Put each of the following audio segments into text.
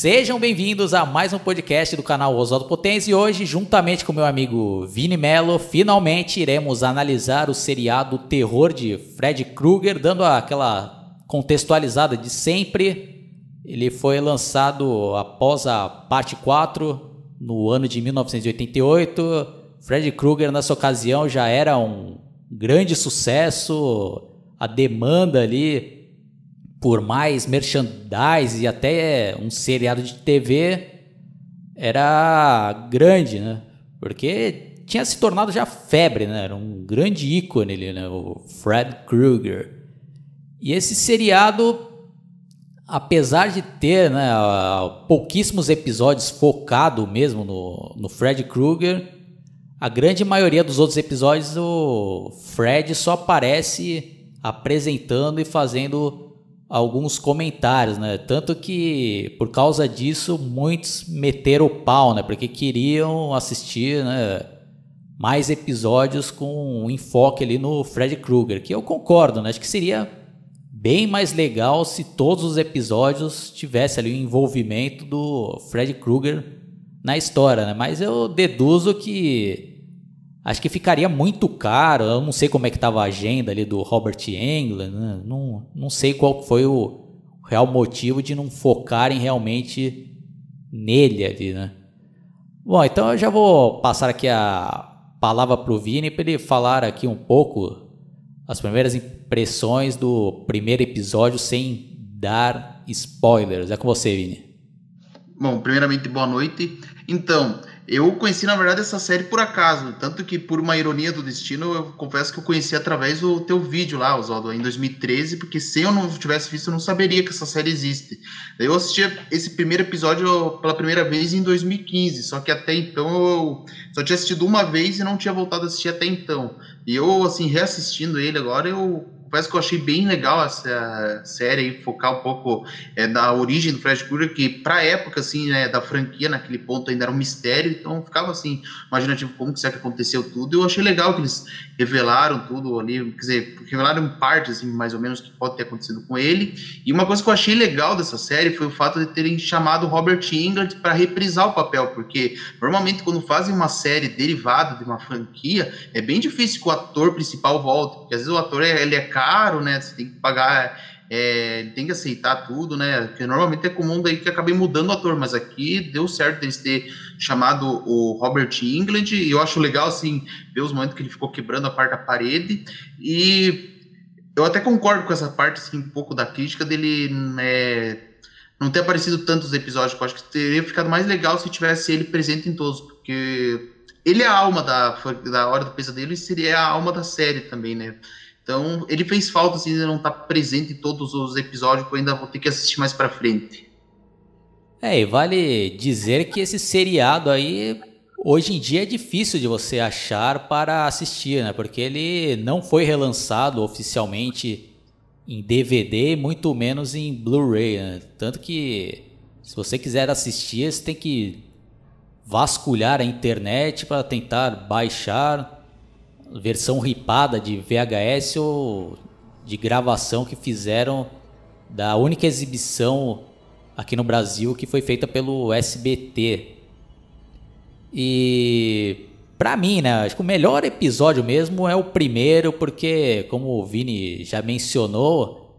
Sejam bem-vindos a mais um podcast do canal Oswaldo Potência e hoje, juntamente com meu amigo Vini Mello, finalmente iremos analisar o seriado Terror de Fred Krueger, dando aquela contextualizada de sempre. Ele foi lançado após a parte 4, no ano de 1988. Fred Krueger, nessa ocasião, já era um grande sucesso. A demanda ali por mais merchandise e até um seriado de TV era grande, né? Porque tinha se tornado já febre, né? Era um grande ícone ali, né? O Fred Krueger. E esse seriado, apesar de ter né, pouquíssimos episódios focado mesmo no, no Fred Krueger, a grande maioria dos outros episódios o Fred só aparece apresentando e fazendo alguns comentários, né? Tanto que por causa disso muitos meteram o pau, né? Porque queriam assistir, né? Mais episódios com um enfoque ali no Fred Krueger, que eu concordo, né? Acho que seria bem mais legal se todos os episódios tivessem ali o envolvimento do Fred Krueger na história, né? Mas eu deduzo que Acho que ficaria muito caro. Eu não sei como é que estava a agenda ali do Robert Englund. Né? Não, não sei qual foi o real motivo de não focarem realmente nele ali, né? Bom, então eu já vou passar aqui a palavra para o Vini para ele falar aqui um pouco as primeiras impressões do primeiro episódio sem dar spoilers. É com você, Vini. Bom, primeiramente, boa noite. Então, eu conheci, na verdade, essa série por acaso. Tanto que, por uma ironia do destino, eu confesso que eu conheci através do teu vídeo lá, Oswaldo, em 2013, porque se eu não tivesse visto, eu não saberia que essa série existe. Eu assisti esse primeiro episódio pela primeira vez em 2015, só que até então eu só tinha assistido uma vez e não tinha voltado a assistir até então. E eu, assim, reassistindo ele agora, eu confesso que eu achei bem legal essa série focar um pouco é, da origem do Fred Krueger, que pra época, assim, né, da franquia, naquele ponto ainda era um mistério, então ficava assim, imaginativo como que será que aconteceu tudo. Eu achei legal que eles revelaram tudo ali, quer dizer, revelaram partes, assim, mais ou menos, que pode ter acontecido com ele. E uma coisa que eu achei legal dessa série foi o fato de terem chamado Robert Englund para reprisar o papel, porque normalmente quando fazem uma série derivada de uma franquia, é bem difícil que o ator principal volte, porque às vezes o ator é, ele é caro, né? Você tem que pagar, é, tem que aceitar tudo, né? Porque normalmente é comum daí que acabei mudando o ator, mas aqui deu certo eles ter chamado o Robert England, e eu acho legal, assim, ver os momentos que ele ficou quebrando a da parede, e eu até concordo com essa parte, assim, um pouco da crítica dele, né, não ter aparecido tantos episódios, eu acho que teria ficado mais legal se tivesse ele presente em todos, porque ele é a alma da, da Hora do Pesadelo e seria a alma da série também, né? Então, ele fez falta assim, de não estar presente em todos os episódios, que eu ainda vou ter que assistir mais para frente. É, e vale dizer que esse seriado aí, hoje em dia é difícil de você achar para assistir, né? Porque ele não foi relançado oficialmente em DVD, muito menos em Blu-ray, né? Tanto que se você quiser assistir, você tem que vasculhar a internet para tentar baixar versão ripada de VHS ou de gravação que fizeram da única exibição aqui no Brasil que foi feita pelo SBT. E para mim, né, acho que o melhor episódio mesmo é o primeiro, porque como o Vini já mencionou,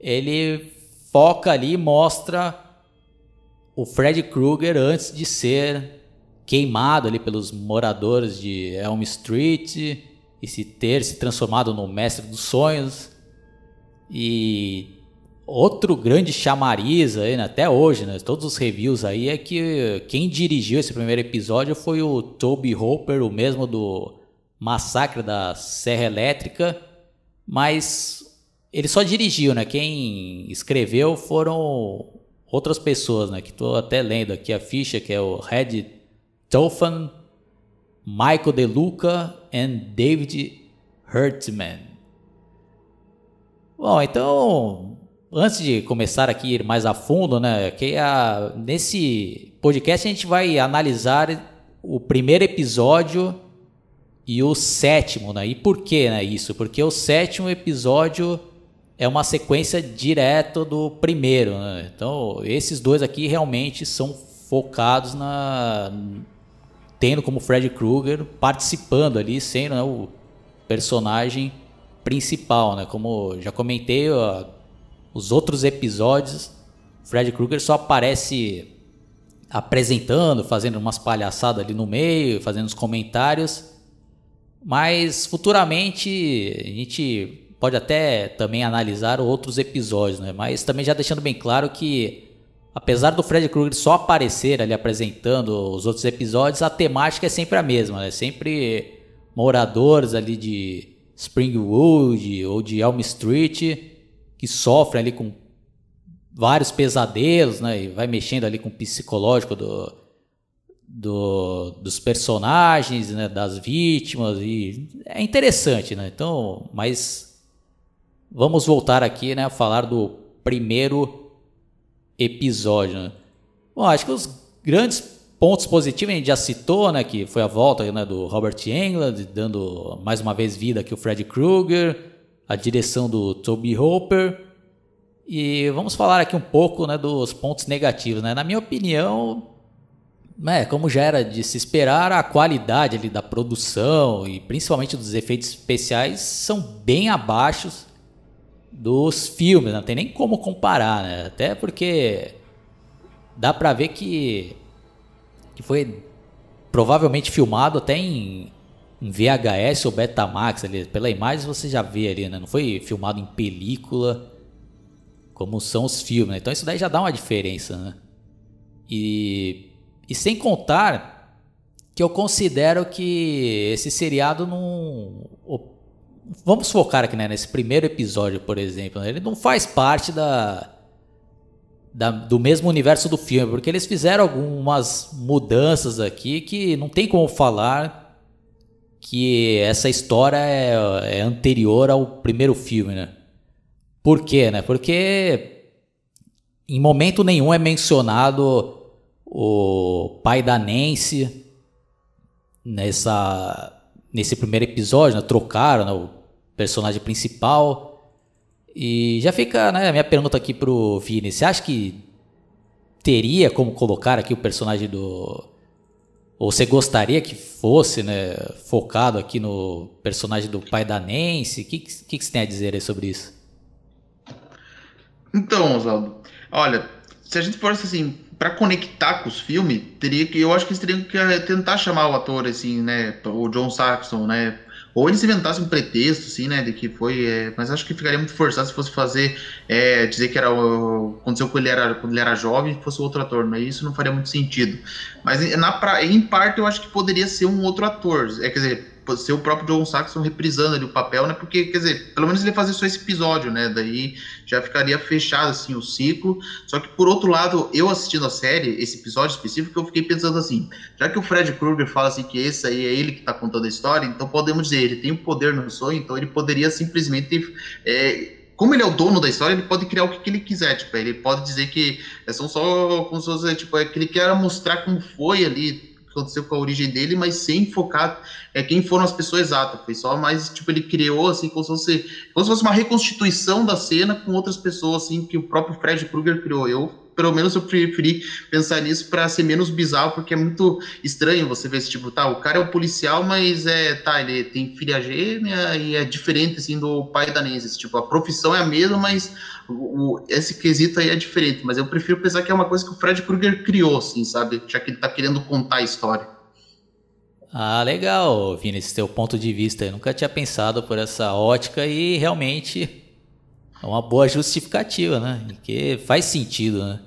ele foca ali e mostra o Fred Krueger antes de ser queimado ali pelos moradores de Elm Street e se ter se transformado no mestre dos sonhos. E outro grande chamariz aí, né, até hoje, né, todos os reviews aí é que quem dirigiu esse primeiro episódio foi o Toby Hopper, o mesmo do Massacre da Serra Elétrica, mas ele só dirigiu, né? Quem escreveu foram outras pessoas, né? Que estou até lendo aqui a ficha, que é o Red Tofan, Michael De Luca e David Hertzman. Bom, então, antes de começar aqui mais a fundo, né? Que a, nesse podcast a gente vai analisar o primeiro episódio e o sétimo, né? E por que, né, isso? Porque o sétimo episódio é uma sequência direta do primeiro. Né? Então, esses dois aqui realmente são focados na. Tendo como Fred Krueger participando ali, sendo né, o personagem principal. Né? Como já comentei, ó, os outros episódios, Fred Krueger só aparece apresentando, fazendo umas palhaçadas ali no meio, fazendo os comentários. Mas futuramente a gente pode até também analisar outros episódios, né? Mas também já deixando bem claro que apesar do Fred Krueger só aparecer ali apresentando os outros episódios, a temática é sempre a mesma, né? Sempre moradores ali de Springwood ou de Elm Street que sofrem ali com vários pesadelos, né? E vai mexendo ali com o psicológico do, do, dos personagens, né? Das vítimas e é interessante, né? Então, mas Vamos voltar aqui, né, a falar do primeiro episódio. Né? Bom, acho que os grandes pontos positivos a gente já citou, né, que foi a volta né, do Robert Englund, dando mais uma vez vida aqui o Fred Krueger, a direção do Toby Hopper. E vamos falar aqui um pouco né, dos pontos negativos. Né? Na minha opinião, né, como já era de se esperar, a qualidade ali da produção e principalmente dos efeitos especiais são bem abaixo dos filmes, não tem nem como comparar, né? Até porque dá pra ver que, que foi provavelmente filmado até em, em VHS ou Betamax ali. Pela imagem você já vê ali, né? Não foi filmado em película como são os filmes, né? Então isso daí já dá uma diferença, né? E, e sem contar que eu considero que esse seriado não vamos focar aqui né, nesse primeiro episódio, por exemplo. Né? Ele não faz parte da, da, do mesmo universo do filme, porque eles fizeram algumas mudanças aqui que não tem como falar que essa história é, é anterior ao primeiro filme, né? Por quê, né? Porque em momento nenhum é mencionado o pai da Nancy nessa nesse primeiro episódio, né? trocaram né? Personagem principal. E já fica né, a minha pergunta aqui pro Vini. Você acha que teria como colocar aqui o personagem do. Ou você gostaria que fosse né, focado aqui no personagem do pai da Nancy? O que, que, que você tem a dizer sobre isso? Então, Oswaldo, olha, se a gente fosse assim, para conectar com os filmes, teria que, eu acho que eles teriam que eh, tentar chamar o ator, assim, né, o John Saxon, né, ou eles inventassem um pretexto, assim, né, de que foi. É, mas acho que ficaria muito forçado se fosse fazer. É, dizer que era o. Aconteceu quando ele era, quando ele era jovem fosse outro ator, mas isso não faria muito sentido. Mas na, em parte eu acho que poderia ser um outro ator. É, quer dizer, ser o próprio John Saxon reprisando ali o papel, né? Porque, quer dizer, pelo menos ele ia fazer só esse episódio, né? Daí já ficaria fechado, assim, o ciclo. Só que, por outro lado, eu assistindo a série, esse episódio específico, eu fiquei pensando assim, já que o Fred Krueger fala assim que esse aí é ele que tá contando a história, então podemos dizer, ele tem o poder no sonho, então ele poderia simplesmente... É, como ele é o dono da história, ele pode criar o que, que ele quiser, tipo, ele pode dizer que são só como se fosse, tipo, é que ele quer mostrar como foi ali aconteceu com a origem dele, mas sem focar é, quem foram as pessoas exatas. Foi só mais, tipo, ele criou, assim, como se fosse, como se fosse uma reconstituição da cena com outras pessoas, assim, que o próprio Fred Krueger criou. Eu pelo menos eu preferi pensar nisso para ser menos bizarro, porque é muito estranho você ver esse tipo, tá, o cara é um policial, mas é, tá, ele tem filha gêmea e é diferente, assim, do pai da Nancy, tipo, a profissão é a mesma, mas o, o, esse quesito aí é diferente, mas eu prefiro pensar que é uma coisa que o Fred Krueger criou, assim, sabe, já que ele tá querendo contar a história. Ah, legal, Vini, esse teu ponto de vista, eu nunca tinha pensado por essa ótica e realmente é uma boa justificativa, né? Que faz sentido, né?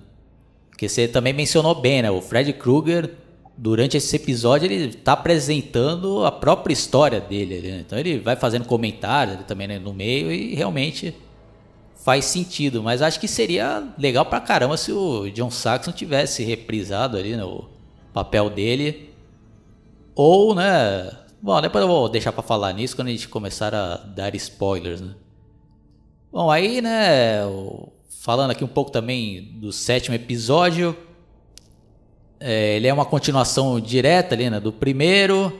Porque você também mencionou bem, né? O Fred Krueger, durante esse episódio, ele está apresentando a própria história dele. Né? Então ele vai fazendo comentários também né, no meio e realmente faz sentido. Mas acho que seria legal pra caramba se o John Saxon tivesse reprisado ali né, o papel dele. Ou, né? Bom, depois eu vou deixar para falar nisso quando a gente começar a dar spoilers, né? Bom, aí, né, falando aqui um pouco também do sétimo episódio, é, ele é uma continuação direta ali, né, do primeiro.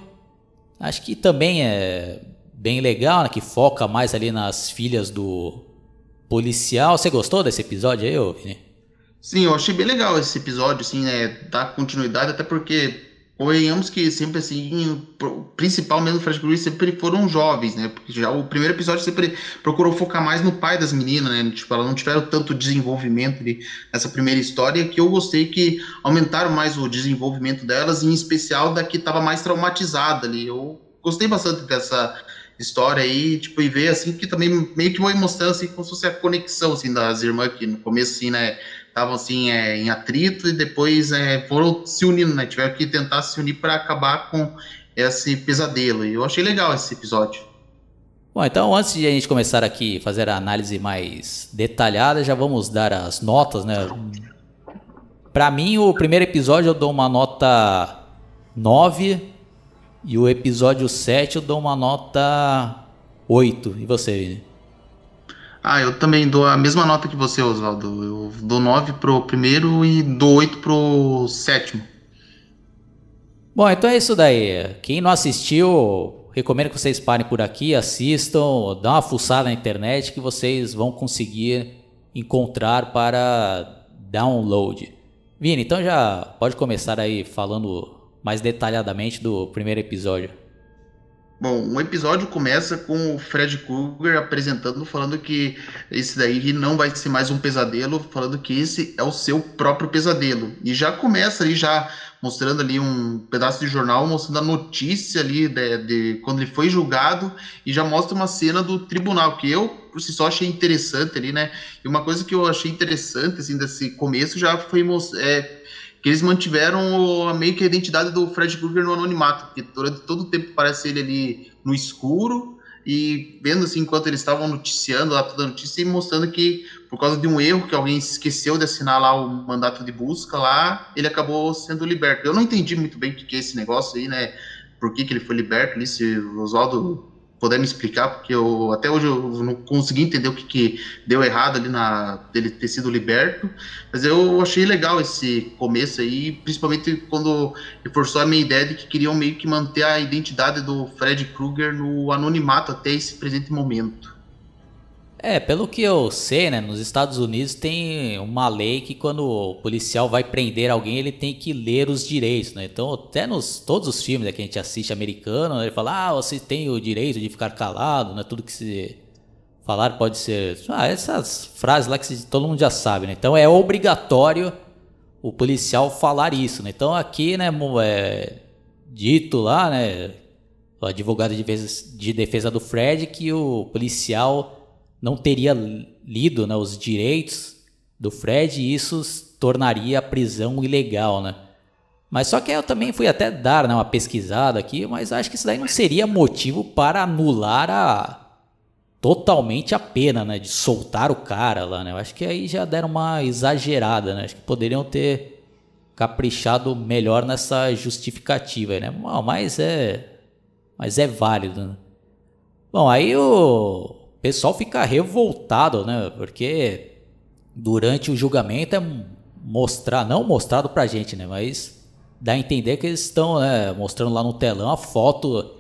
Acho que também é bem legal, né, que foca mais ali nas filhas do policial. Você gostou desse episódio aí, Vini? Sim, eu achei bem legal esse episódio, assim, né, dar continuidade, até porque Convenhamos que sempre assim, o principal mesmo do Fred Krueger sempre foram jovens, né? Porque já o primeiro episódio sempre procurou focar mais no pai das meninas, né? Tipo, elas não tiveram tanto desenvolvimento ali nessa primeira história que eu gostei que aumentaram mais o desenvolvimento delas, em especial da que estava mais traumatizada ali. Eu gostei bastante dessa história aí, tipo, e ver assim que também meio que foi mostrando assim como se fosse a conexão assim das irmãs que no começo assim, né? Estavam assim é, em atrito e depois é, foram se unindo, né? Tiveram que tentar se unir para acabar com esse pesadelo. E eu achei legal esse episódio. Bom, então antes de a gente começar aqui fazer a análise mais detalhada, já vamos dar as notas, né? Para mim, o primeiro episódio eu dou uma nota 9 e o episódio 7 eu dou uma nota 8. E você, Vini? Ah, eu também dou a mesma nota que você, Oswaldo. Eu dou 9 pro primeiro e dou 8 pro sétimo. Bom, então é isso daí. Quem não assistiu, recomendo que vocês parem por aqui, assistam, dá uma fuçada na internet que vocês vão conseguir encontrar para download. Vini, então já pode começar aí falando mais detalhadamente do primeiro episódio. Bom, um episódio começa com o Fred Krueger apresentando, falando que esse daí não vai ser mais um pesadelo, falando que esse é o seu próprio pesadelo. E já começa ali, já mostrando ali um pedaço de jornal, mostrando a notícia ali de, de quando ele foi julgado, e já mostra uma cena do tribunal, que eu, por si só, achei interessante ali, né? E uma coisa que eu achei interessante, assim, desse começo já foi é, que eles mantiveram meio que a identidade do Fred Krueger no anonimato, porque durante todo o tempo parece ele ali no escuro e vendo assim enquanto eles estavam noticiando lá toda a notícia e mostrando que por causa de um erro que alguém esqueceu de assinar lá o mandato de busca lá, ele acabou sendo liberto. Eu não entendi muito bem o que é esse negócio aí, né? Por que, que ele foi liberto ali, se o Oswaldo puder me explicar, porque eu até hoje eu não consegui entender o que, que deu errado ali na dele ter sido liberto, mas eu achei legal esse começo aí, principalmente quando reforçou a minha ideia de que queriam meio que manter a identidade do Fred Krueger no anonimato até esse presente momento. É, pelo que eu sei, né, nos Estados Unidos tem uma lei que quando o policial vai prender alguém, ele tem que ler os direitos, né? Então, até nos todos os filmes né, que a gente assiste americano, né, ele fala: "Ah, você tem o direito de ficar calado, né? Tudo que se falar pode ser, ah, essas frases lá que todo mundo já sabe, né? Então é obrigatório o policial falar isso, né? Então aqui, né, é dito lá, né, o advogado de defesa, de defesa do Fred que o policial não teria lido né, os direitos do Fred e isso tornaria a prisão ilegal, né? Mas só que eu também fui até dar né, uma pesquisada aqui, mas acho que isso daí não seria motivo para anular a totalmente a pena, né, de soltar o cara lá, né? Eu acho que aí já deram uma exagerada, né? Acho que poderiam ter caprichado melhor nessa justificativa, né? Mas é mas é válido. Né? Bom, aí o pessoal fica revoltado, né? Porque durante o julgamento é mostrar, não mostrado pra gente, né? Mas dá a entender que eles estão né, mostrando lá no telão a foto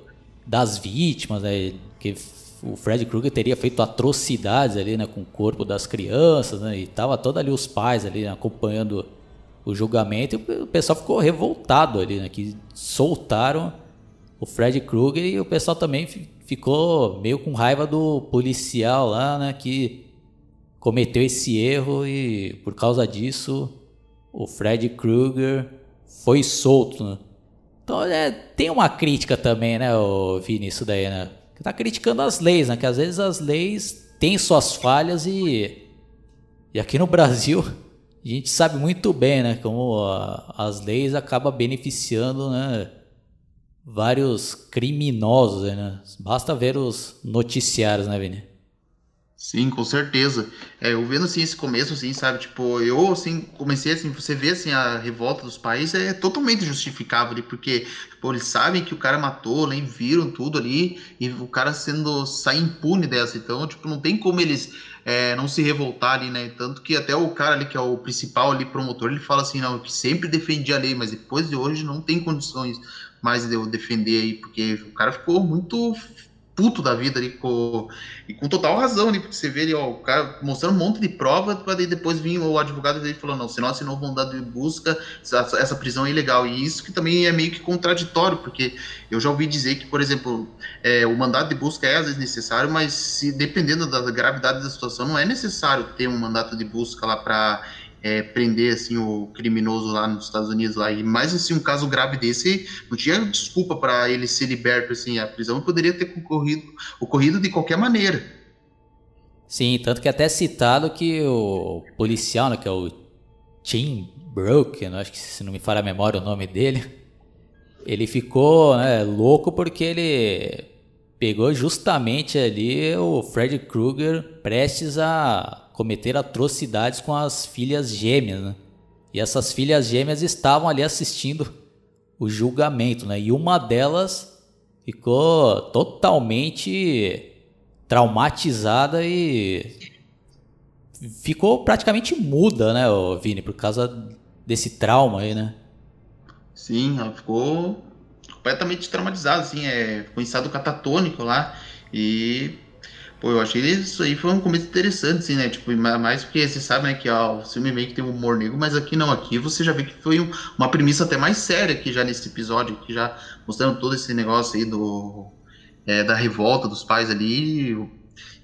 das vítimas, né? Que o Fred Krueger teria feito atrocidades ali, né, com o corpo das crianças, né, e tava todos ali os pais ali né, acompanhando o julgamento e o pessoal ficou revoltado ali, né, que soltaram o Fred Krueger e o pessoal também ficou meio com raiva do policial lá, né, que cometeu esse erro e por causa disso o Fred Krueger foi solto, né? Então é, tem uma crítica também, né, o Vini, isso daí, né? Que tá criticando as leis, né? Que às vezes as leis têm suas falhas e. E aqui no Brasil, a gente sabe muito bem, né? Como a, as leis acabam beneficiando, né? Vários criminosos, né? Basta ver os noticiários, né, Vini? Sim, com certeza. É, eu vendo assim esse começo, assim, sabe, tipo, eu assim comecei assim, você vê assim a revolta dos países é totalmente justificável ali, porque tipo, eles sabem que o cara matou, nem né, viram tudo ali e o cara sendo sai impune dessa, então tipo não tem como eles é, não se revoltar ali, né? Tanto que até o cara ali que é o principal ali promotor, ele fala assim, não, que sempre defendia a lei, mas depois de hoje não tem condições mais de eu defender aí, porque o cara ficou muito puto da vida ali, com, e com total razão ali, porque você vê ali, ó, o cara mostrando um monte de prova, para depois vir o advogado dele falando, não, se não assinou mandado de busca, essa, essa, prisão é ilegal. E isso que também é meio que contraditório, porque eu já ouvi dizer que, por exemplo, é, o mandado de busca é às vezes necessário, mas se dependendo da gravidade da situação, não é necessário ter um mandato de busca lá para é, prender assim o criminoso lá nos Estados Unidos lá. E mais assim um caso grave desse não tinha desculpa para ele ser liberto assim. A prisão poderia ter ocorrido ocorrido de qualquer maneira. Sim tanto que é até citado que o policial né, que é o Tim Broken acho que se não me falha a memória o nome dele ele ficou né, louco porque ele pegou justamente ali o Fred Krueger prestes a cometer atrocidades com as filhas gêmeas, né? E essas filhas gêmeas estavam ali assistindo o julgamento, né? E uma delas ficou totalmente traumatizada e ficou praticamente muda, né, Vini, por causa desse trauma aí, né? Sim, ela ficou completamente traumatizada, assim, é, em estado catatônico lá e Pô, eu achei isso aí foi um começo interessante, assim, né? Tipo, mais porque você sabe, né, que ó, o filme meio que tem um humor negro, mas aqui não, aqui você já vê que foi um, uma premissa até mais séria aqui já nesse episódio, que já mostrando todo esse negócio aí do é, da revolta dos pais ali.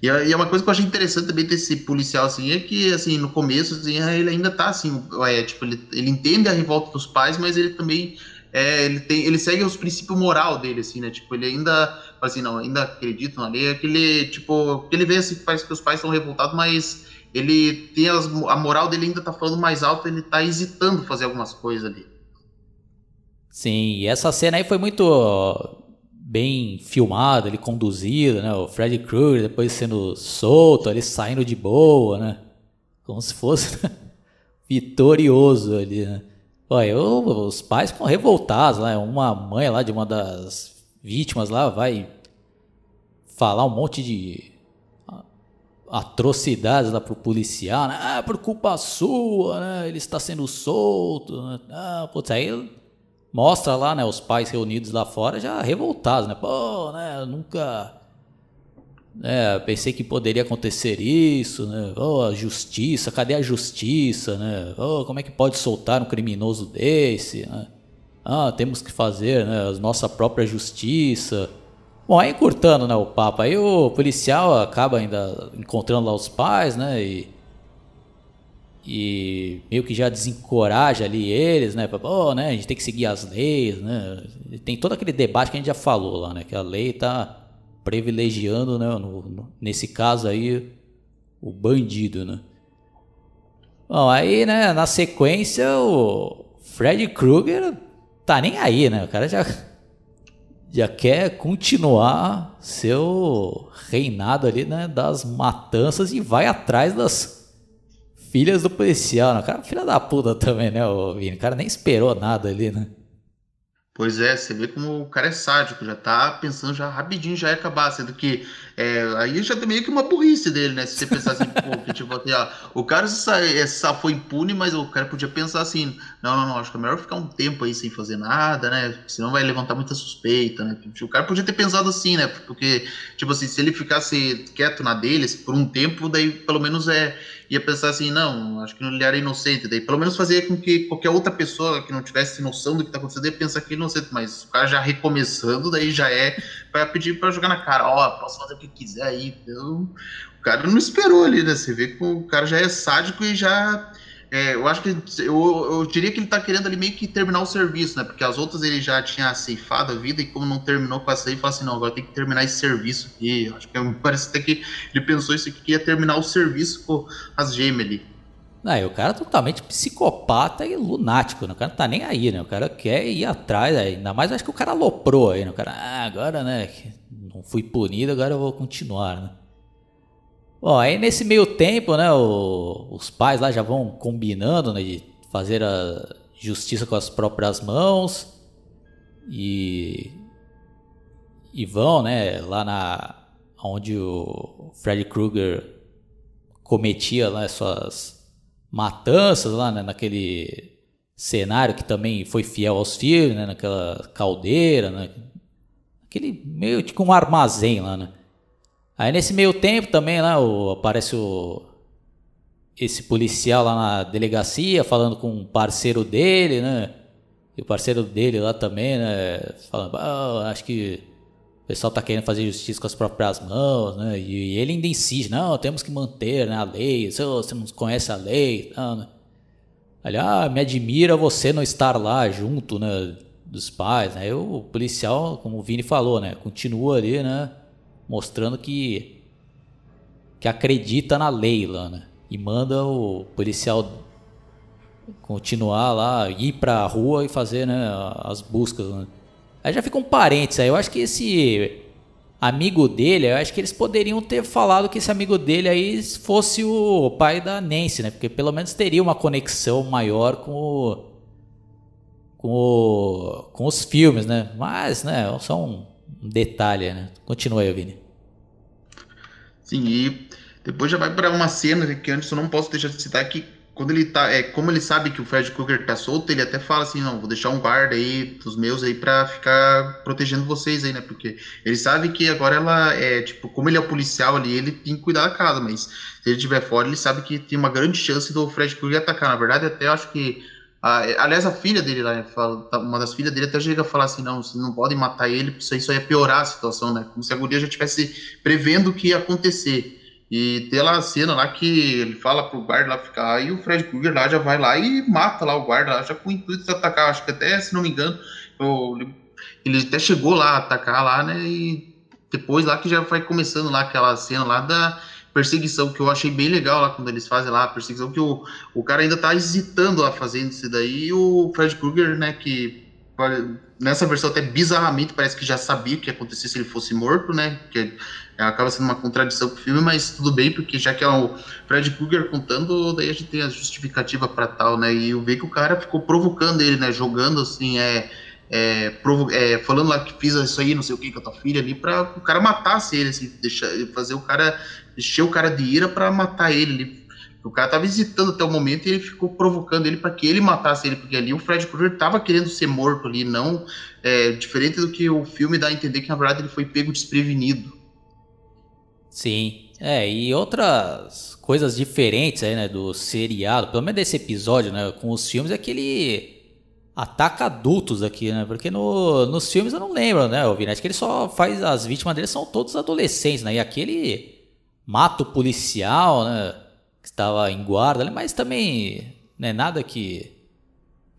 E é uma coisa que eu achei interessante também desse policial, assim, é que, assim, no começo, assim, ele ainda tá, assim, é, tipo, ele, ele entende a revolta dos pais, mas ele também é, ele, tem, ele segue os princípios moral dele, assim, né? Tipo, ele ainda, assim, não, ainda acredita na lei, é que ele, tipo, ele vê assim, que que os pais estão revoltados, mas ele tem as, a moral dele ainda tá falando mais alto, ele tá hesitando fazer algumas coisas ali. Sim, e essa cena aí foi muito bem filmada, ele conduzido, né? O Freddy Krueger depois sendo solto, ele saindo de boa, né? Como se fosse vitorioso ali, né? Olha, os pais ficam revoltados lá. Uma mãe lá de uma das vítimas lá vai falar um monte de atrocidades lá pro policial, né? Ah, por culpa sua, né? Ele está sendo solto. Né? Ah, putz, aí mostra lá, né? Os pais reunidos lá fora já revoltados, né? Pô, né? nunca é, pensei que poderia acontecer isso, né? Oh, a justiça, cadê a justiça, né? Oh, como é que pode soltar um criminoso desse? Né? Ah, temos que fazer né, a nossa própria justiça. Bom, aí encurtando né, o papo, aí o policial acaba ainda encontrando lá os pais, né? E, e meio que já desencoraja ali eles, né? Oh, né? A gente tem que seguir as leis, né? Tem todo aquele debate que a gente já falou lá, né? Que a lei tá privilegiando, né, no, no, nesse caso aí, o bandido, né. Bom, aí, né, na sequência, o Fred Krueger tá nem aí, né, o cara já, já quer continuar seu reinado ali, né, das matanças e vai atrás das filhas do policial, né, o cara filha da puta também, né, o o cara nem esperou nada ali, né. Pois é, você vê como o cara é sádico, já tá pensando já rapidinho, já ia acabar, sendo que é, aí já tem meio que uma burrice dele, né? Se você pensar assim, pô, que, tipo, assim, ó, o cara se é, safou impune, mas o cara podia pensar assim, não, não, não, acho que é melhor ficar um tempo aí sem fazer nada, né? Senão vai levantar muita suspeita, né? O cara podia ter pensado assim, né? Porque, tipo assim, se ele ficasse quieto na dele por um tempo, daí pelo menos é ia pensar assim, não, acho que ele era inocente, daí pelo menos fazer com que qualquer outra pessoa que não tivesse noção do que tá acontecendo ia pensar que é inocente, mas o cara já recomeçando, daí já é para pedir para jogar na cara, ó, oh, posso fazer o que quiser aí, então o cara não esperou ali, né? Você vê que o cara já é sádico e já é, eu acho que eu, eu diria que ele tá querendo ali meio que terminar o serviço, né? Porque as outras ele já tinha ceifado a vida e como não terminou com essa aí, fala assim, não, agora tem que terminar esse serviço aqui. Acho que parece até que ele pensou isso aqui que ia terminar o serviço com as gêmeas ali. Não, o cara é totalmente psicopata e lunático, né? O cara não tá nem aí, né? O cara quer ir atrás, ainda mais acho que o cara aloprou aí, né? O cara, ah, agora, né? Não fui punido, agora eu vou continuar, né? Bom, aí nesse meio tempo, né, o, os pais lá já vão combinando, né, de fazer a justiça com as próprias mãos e e vão, né, lá na onde o Freddy Krueger cometia lá suas matanças lá, né, naquele cenário que também foi fiel aos filmes, né, naquela caldeira, né, aquele meio tipo um armazém lá, né. Aí nesse meio tempo também lá o, aparece o, esse policial lá na delegacia falando com um parceiro dele, né? E o parceiro dele lá também, né? Falando, ah, acho que o pessoal tá querendo fazer justiça com as próprias mãos, né? E, ele ainda insiste, não, temos que manter né, a lei, você, você não conhece a lei, não, né? Ah, me admira você não estar lá junto, né? Dos pais, né? o policial, como o Vini falou, né? Continua ali, né? mostrando que que acredita na lei lá, né? E manda o policial continuar lá, ir pra rua e fazer, né, as buscas, né? Aí já fica um parênteses aí. Eu acho que esse amigo dele, eu acho que eles poderiam ter falado que esse amigo dele aí fosse o pai da Nancy, né? Porque pelo menos teria uma conexão maior com o, com, o, com os filmes, né? Mas, né, só um detalhe, né? Continua aí, Vini. Sim, e depois já vai para uma cena que antes eu não posso deixar de citar que quando ele tá, é, como ele sabe que o Fred Krueger tá solto, ele até fala assim, não, vou deixar um guarda aí dos meus aí para ficar protegendo vocês aí, né? Porque ele sabe que agora ela é, tipo, como ele é o policial ali, ele tem que cuidar da casa, mas se ele estiver fora, ele sabe que tem uma grande chance do Fred Krueger atacar. Na verdade, até acho que aliás, a filha dele lá, tá, uma das filhas dele até chega a falar assim: não, vocês não podem matar ele, porque isso aí só ia piorar a situação, né? Como se a guria já estivesse prevendo o que ia acontecer. E tem lá a cena lá que ele fala pro guarda lá ficar, aí o Fred Krueger lá já vai lá e mata lá o guarda lá, já com o intuito de atacar. Acho que até, se não me engano, ele até chegou lá a atacar lá, né? E depois lá que já vai começando lá aquela cena lá da perseguição, que eu achei bem legal lá quando eles fazem lá a perseguição, que o, o cara ainda tá hesitando lá fazendo isso daí, e o Fred Krueger, né, que nessa versão até bizarramente parece que já sabia o que ia acontecer se ele fosse morto, né, que acaba sendo uma contradição pro filme, mas tudo bem, porque já que é o Fred Krueger contando, daí a gente tem a justificativa para tal, né, e eu vejo que o cara ficou provocando ele, né, jogando assim, é é, provo é, falando lá que fiz isso aí, não sei o que, com a tua filha ali, pra o cara matasse ele, assim, deixar, fazer o cara, encher o cara de ira para matar ele. ele o cara tava visitando até o momento e ele ficou provocando ele para que ele matasse ele, porque ali o Fred Krueger tava querendo ser morto ali, não é, diferente do que o filme dá a entender que na verdade ele foi pego desprevenido. Sim, é, e outras coisas diferentes aí, né, do seriado, pelo menos desse episódio, né, com os filmes, é que ele ataca adultos aqui, né? Porque no, nos filmes eu não lembro, né, Vinete, que ele só faz. As vítimas dele são todos adolescentes, né? E aqui ele mata o policial, né? Estava em guarda, mas também não é nada que,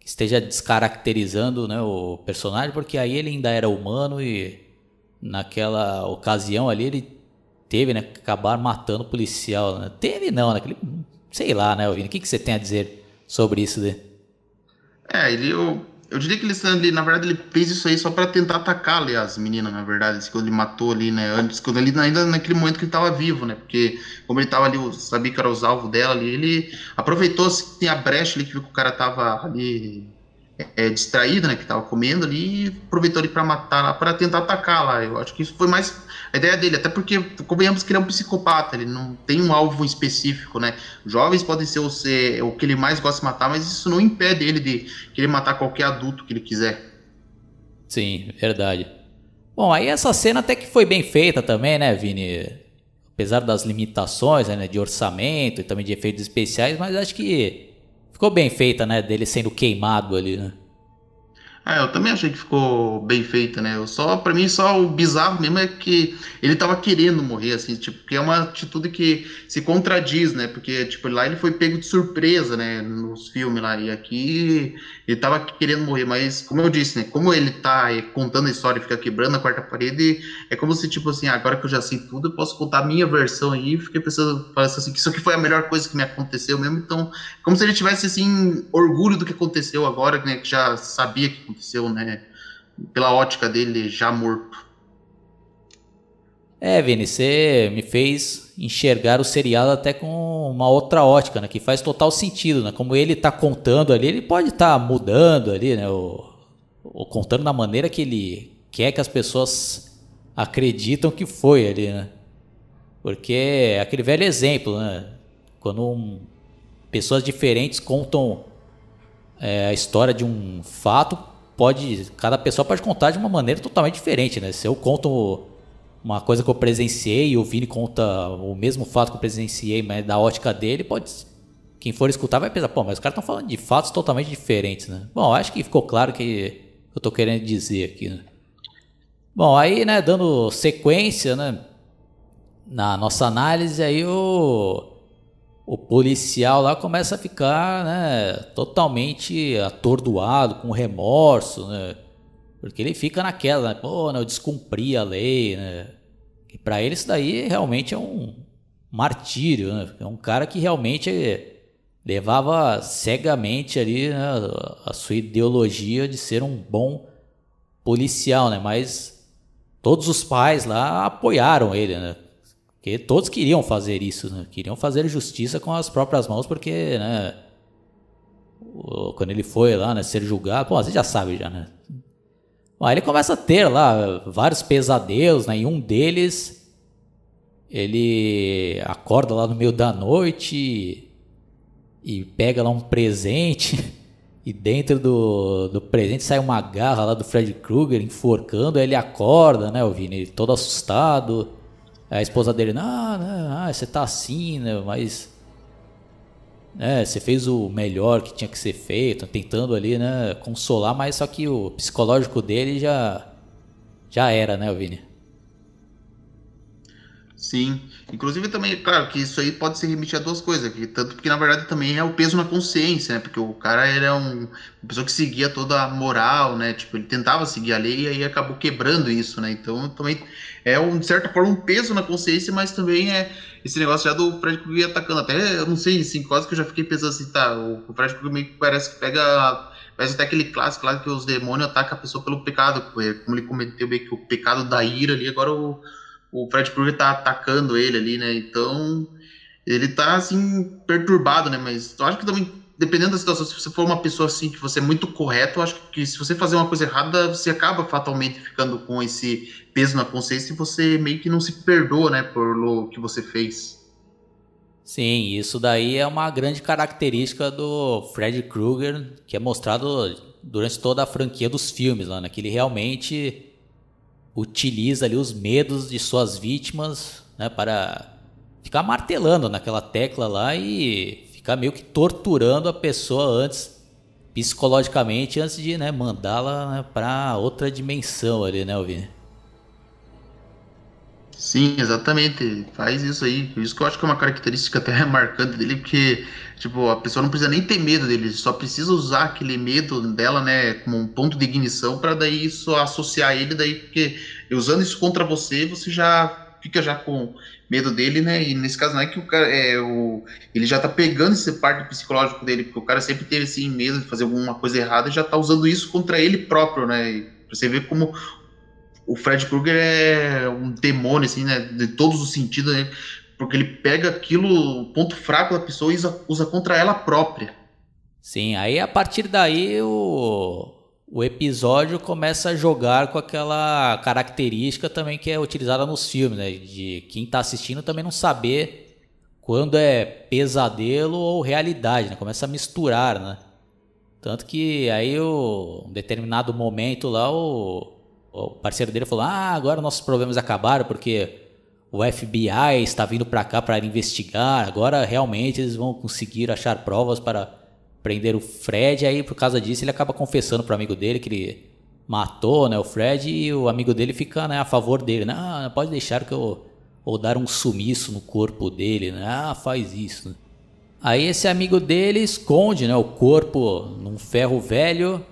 esteja descaracterizando né, o personagem, porque aí ele ainda era humano e naquela ocasião ali ele teve, né, que acabar matando o policial. Né? Teve não, né? Aquele, sei lá, né, Vini? O que, que você tem a dizer sobre isso? Né? É, ele, eu diria que ele, ele, na verdade, ele fez isso aí só para tentar atacar ali as meninas, na verdade, quando ele matou ali, né, antes, quando ele, ainda naquele momento que ele tava vivo, né, porque como ele tava ali, sabia que era os alvos dela ali, ele aproveitou, assim, a brecha ali, que viu que o cara tava ali é, distraído, né, que tava comendo ali, e aproveitou ele para matar lá, para tentar atacar lá. Eu acho que isso foi mais a ideia dele, até porque convenhamos que ele é um psicopata, ele não tem um alvo específico, né? Jovens podem ser o, ser, o que ele mais gosta de matar, mas isso não impede ele de querer matar qualquer adulto que ele quiser. Sim, verdade. Bom, aí essa cena até que foi bem feita também, né, Vini? Apesar das limitações né, de orçamento e também de efeitos especiais, mas acho que ficou bem feita, né? Dele sendo queimado ali, né? Ah, eu também achei que ficou bem feita, né? Eu só, para mim, só o bizarro mesmo é que ele tava querendo morrer, assim, tipo, que é uma atitude que se contradiz, né? Porque, tipo, lá ele foi pego de surpresa, né? Nos filmes lá, e aqui ele tava querendo morrer, mas, como eu disse, né? Como ele tá contando a história e fica quebrando a quarta parede, é como se, tipo assim, agora que eu já sei tudo, eu posso contar a minha versão aí, fiquei pensando, parece assim, que isso aqui foi a melhor coisa que me aconteceu mesmo, então, como se ele tivesse, assim, orgulho do que aconteceu agora, né? Que já sabia que aconteceu, né? Pela ótica dele já morto. É, Vini, você me fez enxergar o seriado até com uma outra ótica, né? Que faz total sentido, né? Como ele tá contando ali, ele pode estar tá mudando ali, né? Ou, ou, contando da maneira que ele quer que as pessoas acreditam que foi ali, né? Porque é aquele velho exemplo, né? Quando um, pessoas diferentes contam é, a história de um fato, pode cada pessoa pode contar de uma maneira totalmente diferente, né? Se eu conto uma coisa que eu presenciei e o Vini conta o mesmo fato que eu presenciei, mas da ótica dele, pode quem for escutar vai pensar, pô, mas os caras estão falando de fatos totalmente diferentes, né? Bom, acho que ficou claro que eu tô querendo dizer aqui, né? Bom, aí, né, dando sequência, né, na nossa análise, aí o o policial lá começa a ficar né, totalmente atordoado, com remorso, né? Porque ele fica naquela, né? Pô, né, eu descumpri a lei, né? E pra ele isso daí realmente é um martírio, né? É um cara que realmente levava cegamente ali né, a sua ideologia de ser um bom policial, né? Mas todos os pais lá apoiaram ele, né? Porque todos queriam fazer isso, né? Queriam fazer justiça com as próprias mãos, porque, né? Quando ele foi lá, né, ser julgado, pô, você já sabe já, né? Aí ele começa a ter lá vários pesadelos, né? E um deles, ele acorda lá no meio da noite e pega lá um presente. E dentro do, do presente sai uma garra lá do Fred Krueger enforcando. Aí ele acorda, né, o Vini? Todo assustado. A esposa dele, não, ah, você tá assim, né? Mas. É, você fez o melhor que tinha que ser feito, tentando ali, né, consolar, mas só que o psicológico dele já já era, né, Vini? Sim, inclusive também, claro, que isso aí pode ser remetido a duas coisas, que, tanto porque na verdade também é o peso na consciência, né, porque o cara era um, uma pessoa que seguia toda a moral, né, tipo, ele tentava seguir a lei e aí acabou quebrando isso, né, então também é, um, de certa forma, um peso na consciência, mas também é esse negócio já do Fred atacando, até, eu não sei, assim, quase que eu já fiquei pensando assim, tá, o, Fred meio que parece que pega Parece até aquele clássico lá que os demônios atacam a pessoa pelo pecado. Como ele cometeu bem que o pecado da ira ali, agora o, o Fred Krueger tá atacando ele ali, né? Então, ele tá, assim, perturbado, né? Mas eu acho que também, dependendo da situação, se você for uma pessoa, assim, que você é muito correto, eu acho que se você fazer uma coisa errada, você acaba fatalmente ficando com esse peso na consciência e você meio que não se perdoa, né, por o que você fez. Sim, isso daí é uma grande característica do Fred Krueger, que é mostrado durante toda a franquia dos filmes né? Que ele realmente utiliza ali os medos de suas vítimas né, para ficar martelando naquela tecla lá e ficar meio que torturando a pessoa antes, psicologicamente, antes de né, mandá-la né, para outra dimensão ali, né, Alvine? Sim, exatamente. Faz isso aí. Isso que eu acho que é uma característica até marcante dele, porque, tipo, a pessoa não precisa nem ter medo dele, só precisa usar aquele medo dela, né, como um ponto de ignição para daí isso associar ele, daí, porque usando isso contra você, você já fica já com medo dele, né? E nesse caso não é que o cara é o ele já tá pegando esse parte psicológico dele, porque o cara sempre teve assim medo de fazer alguma coisa errada e já tá usando isso contra ele próprio, né? E você vê como o Fred Krueger é um demônio, assim, né? De todos os sentidos, né? Porque ele pega aquilo, o ponto fraco da pessoa e usa, usa contra ela própria. Sim, aí a partir daí o, o episódio começa a jogar com aquela característica também que é utilizada nos filmes, né? De quem tá assistindo também não saber quando é pesadelo ou realidade, né? Começa a misturar, né? Tanto que aí o, um determinado momento lá o, o parceiro dele falou: "Ah, agora nossos problemas acabaram porque o FBI está vindo para cá para investigar. Agora realmente eles vão conseguir achar provas para prender o Fred. Aí por causa disso ele acaba confessando pro amigo dele que ele matou, né, o Fred e o amigo dele fica, né, a favor dele. Né? Ah, pode deixar que eu ou dar um sumiço no corpo dele, né? Ah, faz isso. Aí esse amigo dele esconde, né, o corpo num ferro velho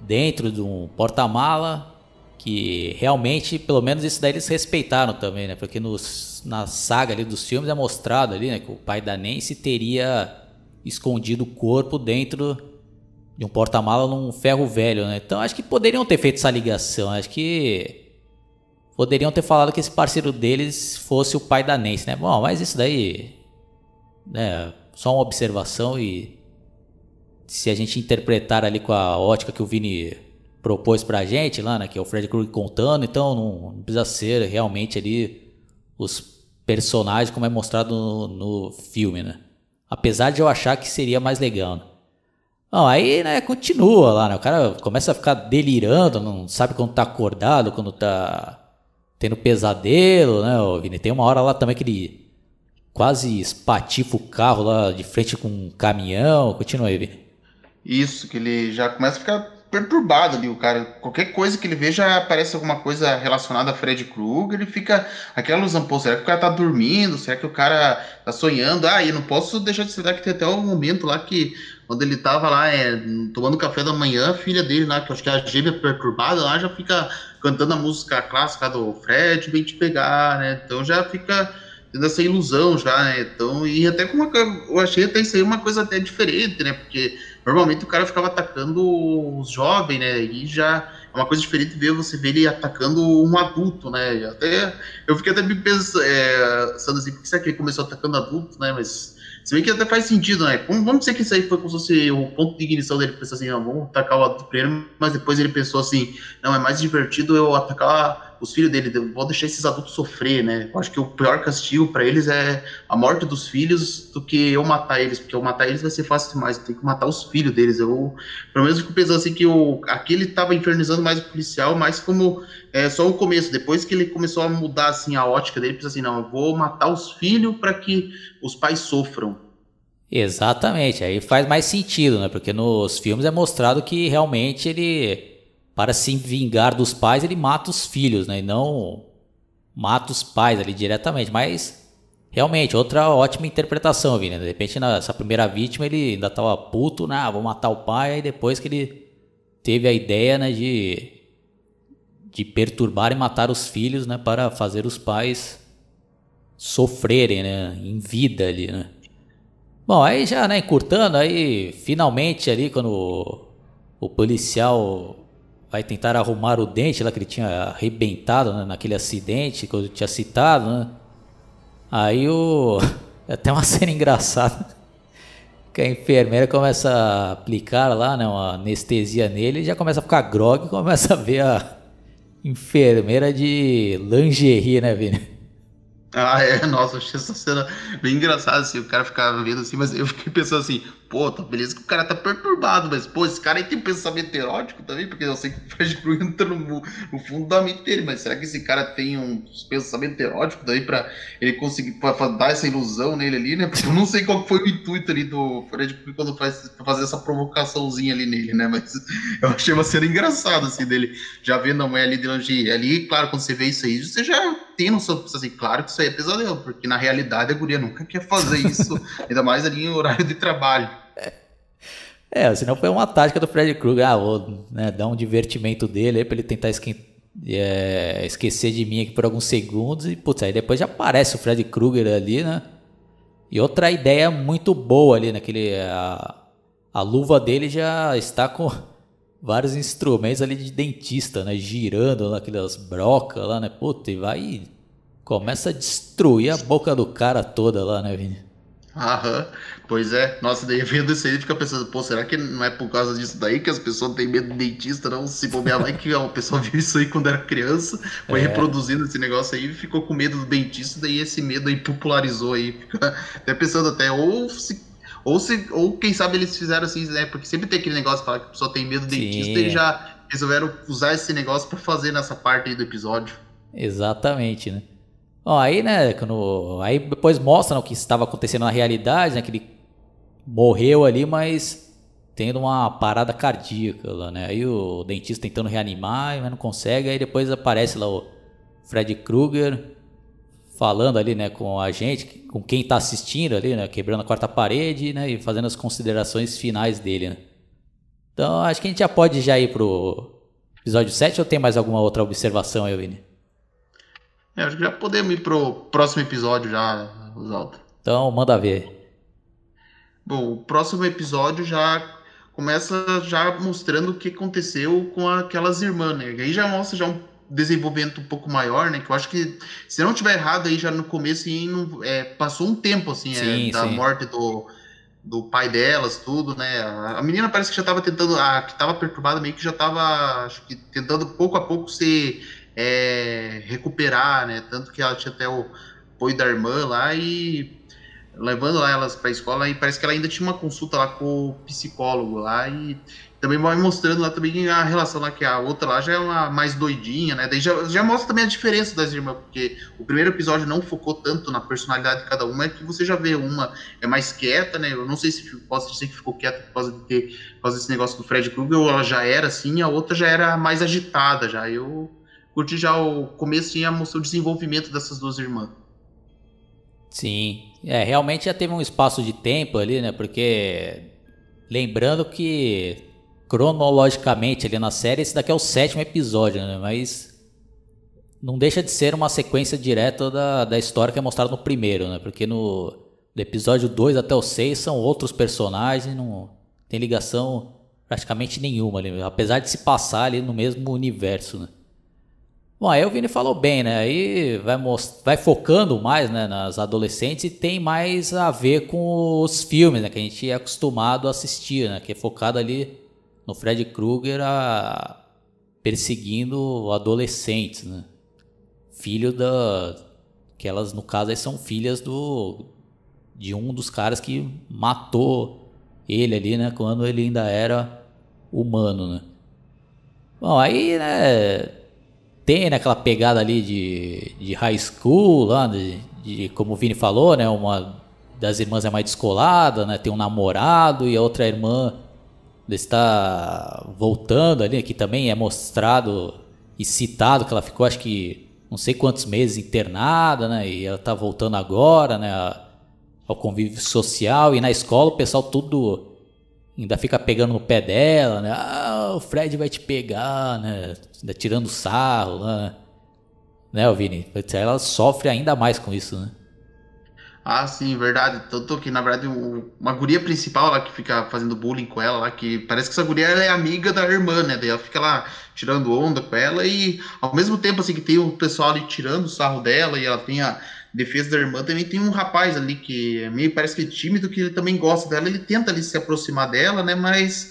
dentro de um porta-mala que realmente, pelo menos isso daí eles respeitaram também, né? Porque nos, na saga ali dos filmes é mostrado ali, né, que o pai da Nancy teria escondido o corpo dentro de um porta-mala num ferro velho, né? Então acho que poderiam ter feito essa ligação, acho que poderiam ter falado que esse parceiro deles fosse o pai da Nancy, né? Bom, mas isso daí, né, só uma observação e se a gente interpretar ali com a ótica que o Vini propôs pra gente lá, né? Que é o Fred Krueger contando, então não, não, precisa ser realmente ali os personagens como é mostrado no, no, filme, né? Apesar de eu achar que seria mais legal. Né? Bom, aí, né, continua lá, né? O cara começa a ficar delirando, não sabe quando tá acordado, quando tá tendo pesadelo, né, Vini? Tem uma hora lá também que ele quase espatifa o carro lá de frente com um caminhão. Continua aí, Vini. Isso, que ele já começa a ficar perturbado ali, o cara. Qualquer coisa que ele vê já aparece alguma coisa relacionada a Fred Krueger, ele fica aquela ilusão, pô, será que o cara tá dormindo? Será que o cara tá sonhando? Ah, e não posso deixar de citar que tem até um momento lá que, quando ele tava lá é, tomando café da manhã, a filha dele lá, que eu acho que é a gêmea perturbada lá, já fica cantando a música clássica do Fred, vem te pegar, né? Então já fica tendo essa ilusão já, né? Então, e até como eu achei até isso aí uma coisa até diferente, né? Porque normalmente o cara ficava atacando os jovens, né? E já é uma coisa diferente ver você ver ele atacando um adulto, né? Até eu fiquei até pensando, é, assim, por que será que ele começou atacando adultos, né? Mas se bem que até faz sentido, né? Vamos dizer que isso aí foi como se fosse o ponto de ignição dele. Pensou assim, não, vamos atacar o adulto primeiro, mas depois ele pensou assim, não, é mais divertido eu atacar os filhos dele, vou deixar esses adultos sofrer, né? Eu acho que o pior castigo para eles é a morte dos filhos do que eu matar eles, porque eu matar eles vai ser fácil demais, tem que matar os filhos deles. Eu, pelo menos, fico pensando assim que o, aqui ele tava infernizando mais o policial, mais como é, só o começo. Depois que ele começou a mudar assim a ótica dele, pensa assim, não, eu vou matar os filhos para que os pais sofram. Exatamente, aí faz mais sentido, né? Porque nos filmes é mostrado que realmente ele para se vingar dos pais, ele mata os filhos, né? E não mata os pais ali diretamente. Mas, realmente, outra ótima interpretação, Vini. De repente, nessa primeira vítima, ele ainda tava puto, né? Ah, vou matar o pai. Aí depois que ele teve a ideia, né, de, de perturbar e matar os filhos, né? Para fazer os pais sofrerem, né? Em vida ali, né? Bom, aí já, né, encurtando, aí finalmente ali quando o policial vai tentar arrumar o dente lá que ele tinha arrebentado né, naquele acidente que eu tinha citado, né? Aí o. É até uma cena engraçada. Que a enfermeira começa a aplicar lá, né, uma anestesia nele, e já começa a ficar grog e começa a ver a enfermeira de lingerie, né, Vini? Ah, é, nossa, achei essa cena bem engraçada, assim, o cara ficava vendo assim, mas eu fiquei pensando assim, pô, tá beleza que o cara tá perturbado, mas, pô, esse cara aí tem pensamento erótico também, porque eu sei que o Fred entra no, no fundo da mente dele, mas será que esse cara tem um pensamento erótico daí pra ele conseguir pra, pra dar essa ilusão nele ali, né? Porque eu não sei qual foi o intuito ali do Fred quando faz pra fazer essa provocaçãozinha ali nele, né? Mas eu achei uma cena engraçada, assim, dele já vendo a mulher ali de longe. Ali, claro, quando você vê isso aí, você já tem noção, assim, claro que isso aí é pesadelo, porque na realidade a guria nunca quer fazer isso, ainda mais ali em horário de trabalho. É, senão foi uma tática do Fred Krueger, ah, vou né, dar um divertimento dele aí pra ele tentar é, esquecer de mim aqui por alguns segundos e, putz, aí depois já aparece o Fred Krueger ali, né? E outra ideia muito boa ali, naquele. A, a luva dele já está com vários instrumentos ali de dentista, né? Girando naquelas brocas lá, né? Puta, e vai. Começa a destruir a boca do cara toda lá, né, Vini? Aham, pois é. Nossa, daí vendo isso aí, fica pensando, pô, será que não é por causa disso daí que as pessoas têm medo de dentista, não? Se bobear, vai que a pessoa viu isso aí quando era criança, foi É. reproduzindo esse negócio aí e ficou com medo do dentista, daí esse medo aí popularizou aí. Fica até pensando até, ou se. Ou, se, ou quem sabe eles fizeram assim, né? Porque sempre tem aquele negócio de falar que a pessoa tem medo do Sim. dentista e eles já resolveram usar esse negócio pra fazer nessa parte aí do episódio. Exatamente, né? Bom, aí, né, quando... Aí depois mostra né, o que estava acontecendo na realidade, né, que ele morreu ali, mas tendo uma parada cardíaca lá, né? Aí o dentista tentando reanimar, mas não consegue, aí depois aparece lá o Fred Krueger falando ali, né, com a gente, com quem tá assistindo ali, né, quebrando a quarta parede, né, e fazendo as considerações finais dele, né? Então, acho que a gente já pode já ir pro episódio 7 ou tem mais alguma outra observação aí, Vini? É, acho que já podemos ir pro próximo episódio já, Oswaldo. Então, manda ver. Bom, o próximo episódio já começa já mostrando o que aconteceu com aquelas irmãs, né? E aí já mostra já um desenvolvimento um pouco maior, né? Que eu acho que, se não tiver errado, aí já no começo aí, não- é, passou um tempo, assim, é, Sim, da sim. morte do, do pai delas, tudo, né? A, menina parece que já tava tentando, a que tava perturbada meio que já tava, acho que tentando pouco a pouco se é, recuperar, né? Tanto que ela tinha até o apoio da irmã lá e levando lá elas para a escola e parece que ela ainda tinha uma consulta lá com o psicólogo lá e também vai mostrando lá também a relação lá que a outra lá já é uma mais doidinha, né? Daí já, já mostra também a diferença das irmãs, porque o primeiro episódio não focou tanto na personalidade de cada uma, é que você já vê uma é mais quieta, né? Eu não sei se posso dizer que ficou quieta por causa de ter por causa desse negócio do Fred Krueger, ou ela já era assim, a outra já era mais agitada já. Eu curti já o começo tinha mostrou o desenvolvimento dessas duas irmãs. Sim. É, realmente já teve um espaço de tempo ali, né? Porque lembrando que cronologicamente ali na série esse daqui é o sétimo episódio, né? Mas não deixa de ser uma sequência direta da, da história que é mostrada no primeiro, né? Porque no do episódio 2 até o 6 são outros personagens, não tem ligação praticamente nenhuma ali, apesar de se passar ali no mesmo universo, né? Bom, aí o Vini falou bem, né? Aí vai, most... vai focando mais né, nas adolescentes e tem mais a ver com os filmes, né? Que a gente é acostumado a assistir, né? Que é focado ali no Fred Krueger a... perseguindo adolescentes, né? Filho da... Que elas, no caso, aí são filhas do... De um dos caras que matou ele ali, né? Quando ele ainda era humano, né? Bom, aí, né tem né, aquela pegada ali de, de high school, lá, de, de- como o Vini falou, né? Uma das irmãs é mais descolada, né? Tem um namorado e a outra irmã está voltando ali, que também é mostrado e citado que ela ficou, acho que não sei quantos meses internada, né? E ela tá voltando agora, né? ao convívio social e na escola o pessoal tudo ainda fica pegando no pé dela, né? Ah, o Fred vai te pegar, né? Ainda tirando sarro. Né, ô Vini? Ela sofre ainda mais com isso, né? Ah, sim, verdade. Tanto que, na verdade, o- uma guria principal lá que fica fazendo bullying com ela lá, que parece que essa guria é amiga da irmã, né? Daí ela fica lá tirando onda com ela e, ao mesmo tempo, assim, que tem o pessoal ali tirando o sarro dela e ela tem a defesa da irmã, também tem um rapaz ali que é meio, parece que é tímido, que ele também gosta dela, ele tenta ali se aproximar dela, né? Mas,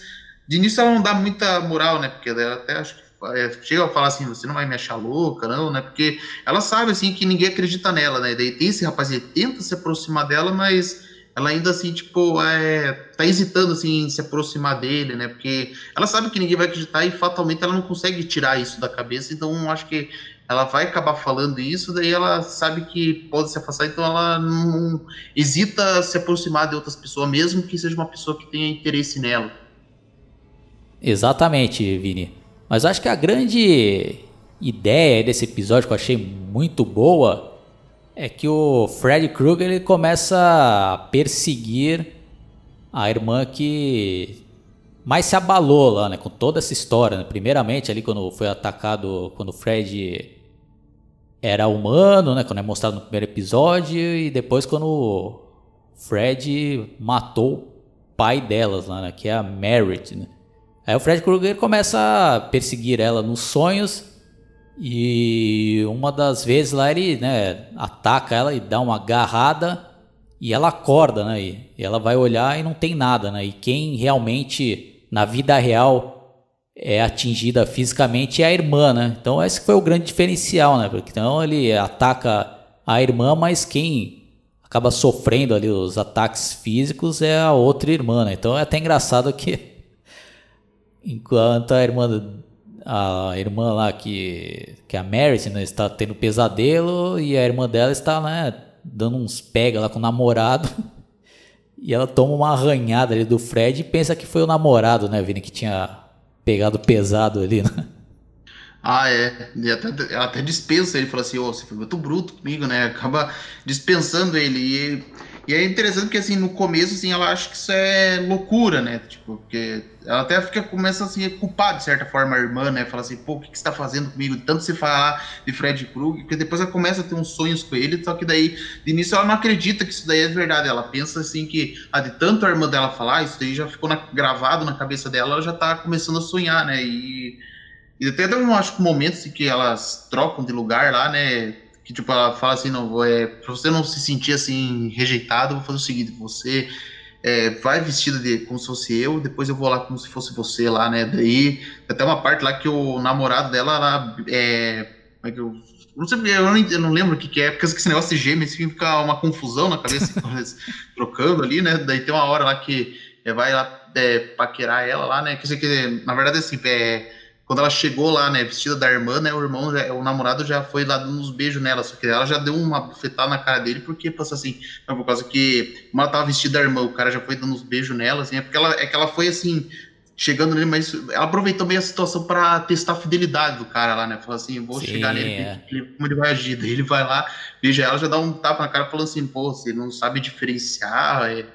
de início, ela não dá muita moral, né? Porque ela até acho que é, chega a falar assim, você não vai me achar louca, não, né? Porque ela sabe, assim, que ninguém acredita nela, né? Daí tem esse rapaz, ele tenta se aproximar dela, mas ela ainda, assim, tipo, é, tá hesitando, assim, em se aproximar dele, né? Porque ela sabe que ninguém vai acreditar e fatalmente ela não consegue tirar isso da cabeça, então acho que ela vai acabar falando isso, daí ela sabe que pode se afastar, então ela não hesita se aproximar de outras pessoas, mesmo que seja uma pessoa que tenha interesse nela. Exatamente, Vini. Mas acho que a grande ideia desse episódio que eu achei muito boa é que o Fred Krueger ele começa a perseguir a irmã que mais se abalou lá, né, com toda essa história. né? Primeiramente ali quando foi atacado, quando o Fred era humano, né, quando é mostrado no primeiro episódio e depois quando o Fred matou o pai delas lá, né, que é a Merit, né? Aí o Fred Krueger começa a perseguir ela nos sonhos e uma das vezes lá ele né, ataca ela e dá uma agarrada E ela acorda, né? E ela vai olhar e não tem nada, né? E quem realmente, na vida real, é atingida fisicamente é a irmã, né? Então esse foi o grande diferencial, né? Porque então ele ataca a irmã, mas quem acaba sofrendo ali os ataques físicos é a outra irmã, né? Então é até engraçado que enquanto a irmã a irmã lá que que é a Mary né, está tendo pesadelo e a irmã dela está né, dando uns pega lá com o namorado e ela toma uma arranhada ali do Fred e pensa que foi o namorado, né, Vini, que tinha pegado pesado ali, né? Ah, é. E até, até dispensa ele, fala assim, ô, oh, você foi muito bruto comigo, né? Acaba dispensando ele. E, e é interessante que, assim, no começo, assim, ela acha que isso é loucura, né? Tipo, porque ela até fica, começa, assim, a culpar, de certa forma, a irmã, né? Fala assim, pô, o que, que você tá fazendo comigo? Tanto se falar de Fred Krueger, porque depois ela começa a ter uns sonhos com ele, só que daí, de início, ela não acredita que isso daí é verdade. Ela pensa, assim, que, ah, de tanto a irmã dela falar, isso daí já ficou na, gravado na cabeça dela, ela já tá começando a sonhar, né? E e até tem um, acho, momentos em que elas trocam de lugar lá, né? Que tipo, ela fala assim, não, vou, é, pra você não se sentir assim, rejeitado, vou fazer o seguinte, você é, vai vestida de como se fosse eu, depois eu vou lá como se fosse você lá, né? Daí até uma parte lá que o namorado dela, ela, é, como é que eu não sei eu não, eu não lembro o que, que é, porque esse negócio de gêmeos fica uma confusão na cabeça, trocando ali, né? Daí tem uma hora lá que é, vai lá é, paquerar ela lá, né? Que, que na verdade, assim, é, quando ela chegou lá, né, vestida da irmã, né, o irmão, já, o namorado já foi lá dando uns beijos nela, só que ela já deu uma bufetada na cara dele, porque passou assim, não, por causa que, como ela tava vestida da irmã, o cara já foi dando uns beijos nela, assim, é porque ela, é que ela foi assim, chegando nele, mas ela aproveitou bem a situação para testar a fidelidade do cara lá, né, falou assim, vou Sim, chegar nele, é. como ele vai agir, daí ele vai lá, beija ela, já dá um tapa na cara, falando assim, pô, você não sabe diferenciar, é...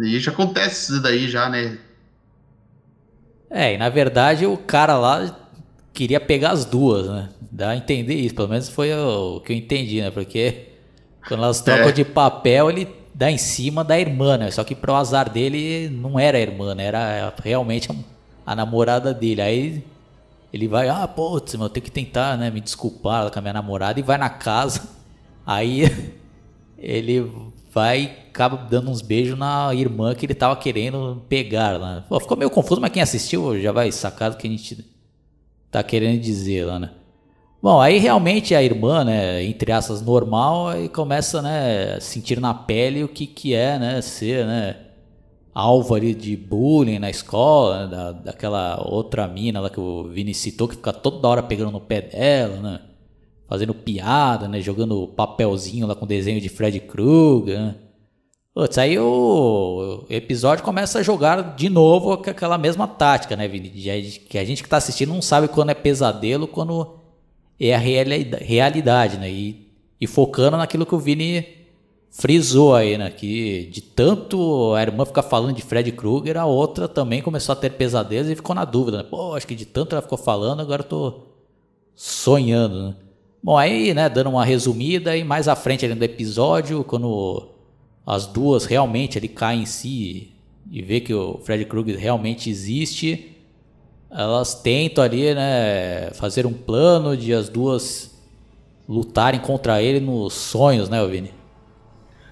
e já acontece isso daí já, né, é, e na verdade o cara lá queria pegar as duas, né? Dá a entender isso, pelo menos foi o que eu entendi, né? Porque quando elas trocam é. de papel, ele dá em cima da irmã, né? Só que pro azar dele não era a irmã, né? Era realmente a namorada dele. Aí ele vai, ah, putz, eu tenho que tentar, né? Me desculpar com a minha namorada e vai na casa. Aí ele vai acaba dando uns beijos na irmã que ele tava querendo pegar lá. Pô, ficou meio confuso, mas quem assistiu já vai sacar do que a gente tá querendo dizer lá, né? Bom, aí realmente a irmã, né, entre essas normal, aí começa, né, a sentir na pele o que que é, né, ser, né, alvo ali de bullying na escola, né, da, daquela outra mina lá que o Vini citou, que fica toda hora pegando no pé dela, né, fazendo piada, né, jogando papelzinho lá com desenho de Fred Krueger, né. Putz, aí o episódio começa a jogar de novo aquela mesma tática, né, Vini? Que a gente que tá assistindo não sabe quando é pesadelo, quando é a realidade, né? E, e focando naquilo que o Vini frisou aí, né? Que de tanto a irmã ficar falando de Fred Krueger, a outra também começou a ter pesadelos e ficou na dúvida, né? Pô, acho que de tanto ela ficou falando, agora eu tô sonhando, né? Bom, aí, né, dando uma resumida, e mais à frente ali no episódio, quando as duas realmente ele cai em si e vê que o Fred Krueger realmente existe, elas tentam ali, né, fazer um plano de as duas lutarem contra ele nos sonhos, né, Vini?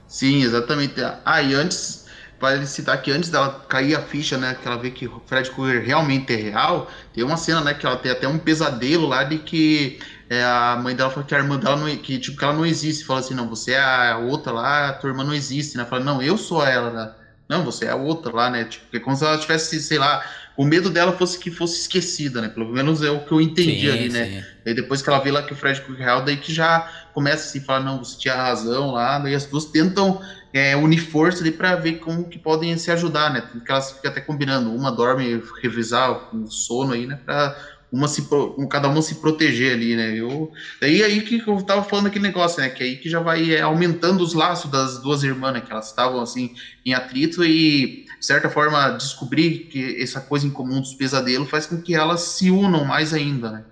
Sim, exatamente. Ah, e antes, para citar que antes dela cair a ficha, né, que ela vê que o Fred Krueger realmente é real, tem uma cena, né, que ela tem até um pesadelo lá de que é, a mãe dela falou que a irmã dela não, que, tipo, que ela não existe. Fala assim, não, você é a outra lá, a tua irmã não existe, né? Fala, não, eu sou ela, né? Não, você é a outra lá, né? Tipo, é como se ela tivesse, sei lá, o medo dela fosse que fosse esquecida, né? Pelo menos é o que eu entendi sim, ali, né? Sim. depois que ela vê lá que o Fred é real, daí que já começa assim, falar, não, você tinha razão lá, daí as duas tentam é, unir força ali para ver como que podem se ajudar, né? Porque elas ficam até combinando, uma dorme revisar o sono aí, né? Pra uma se cada uma se proteger ali, né? Eu daí aí que eu tava falando aquele negócio, né? Que aí que já vai é, aumentando os laços das duas irmãs, né? Que elas estavam assim em atrito e de certa forma descobrir que essa coisa em comum dos pesadelos faz com que elas se unam mais ainda, né?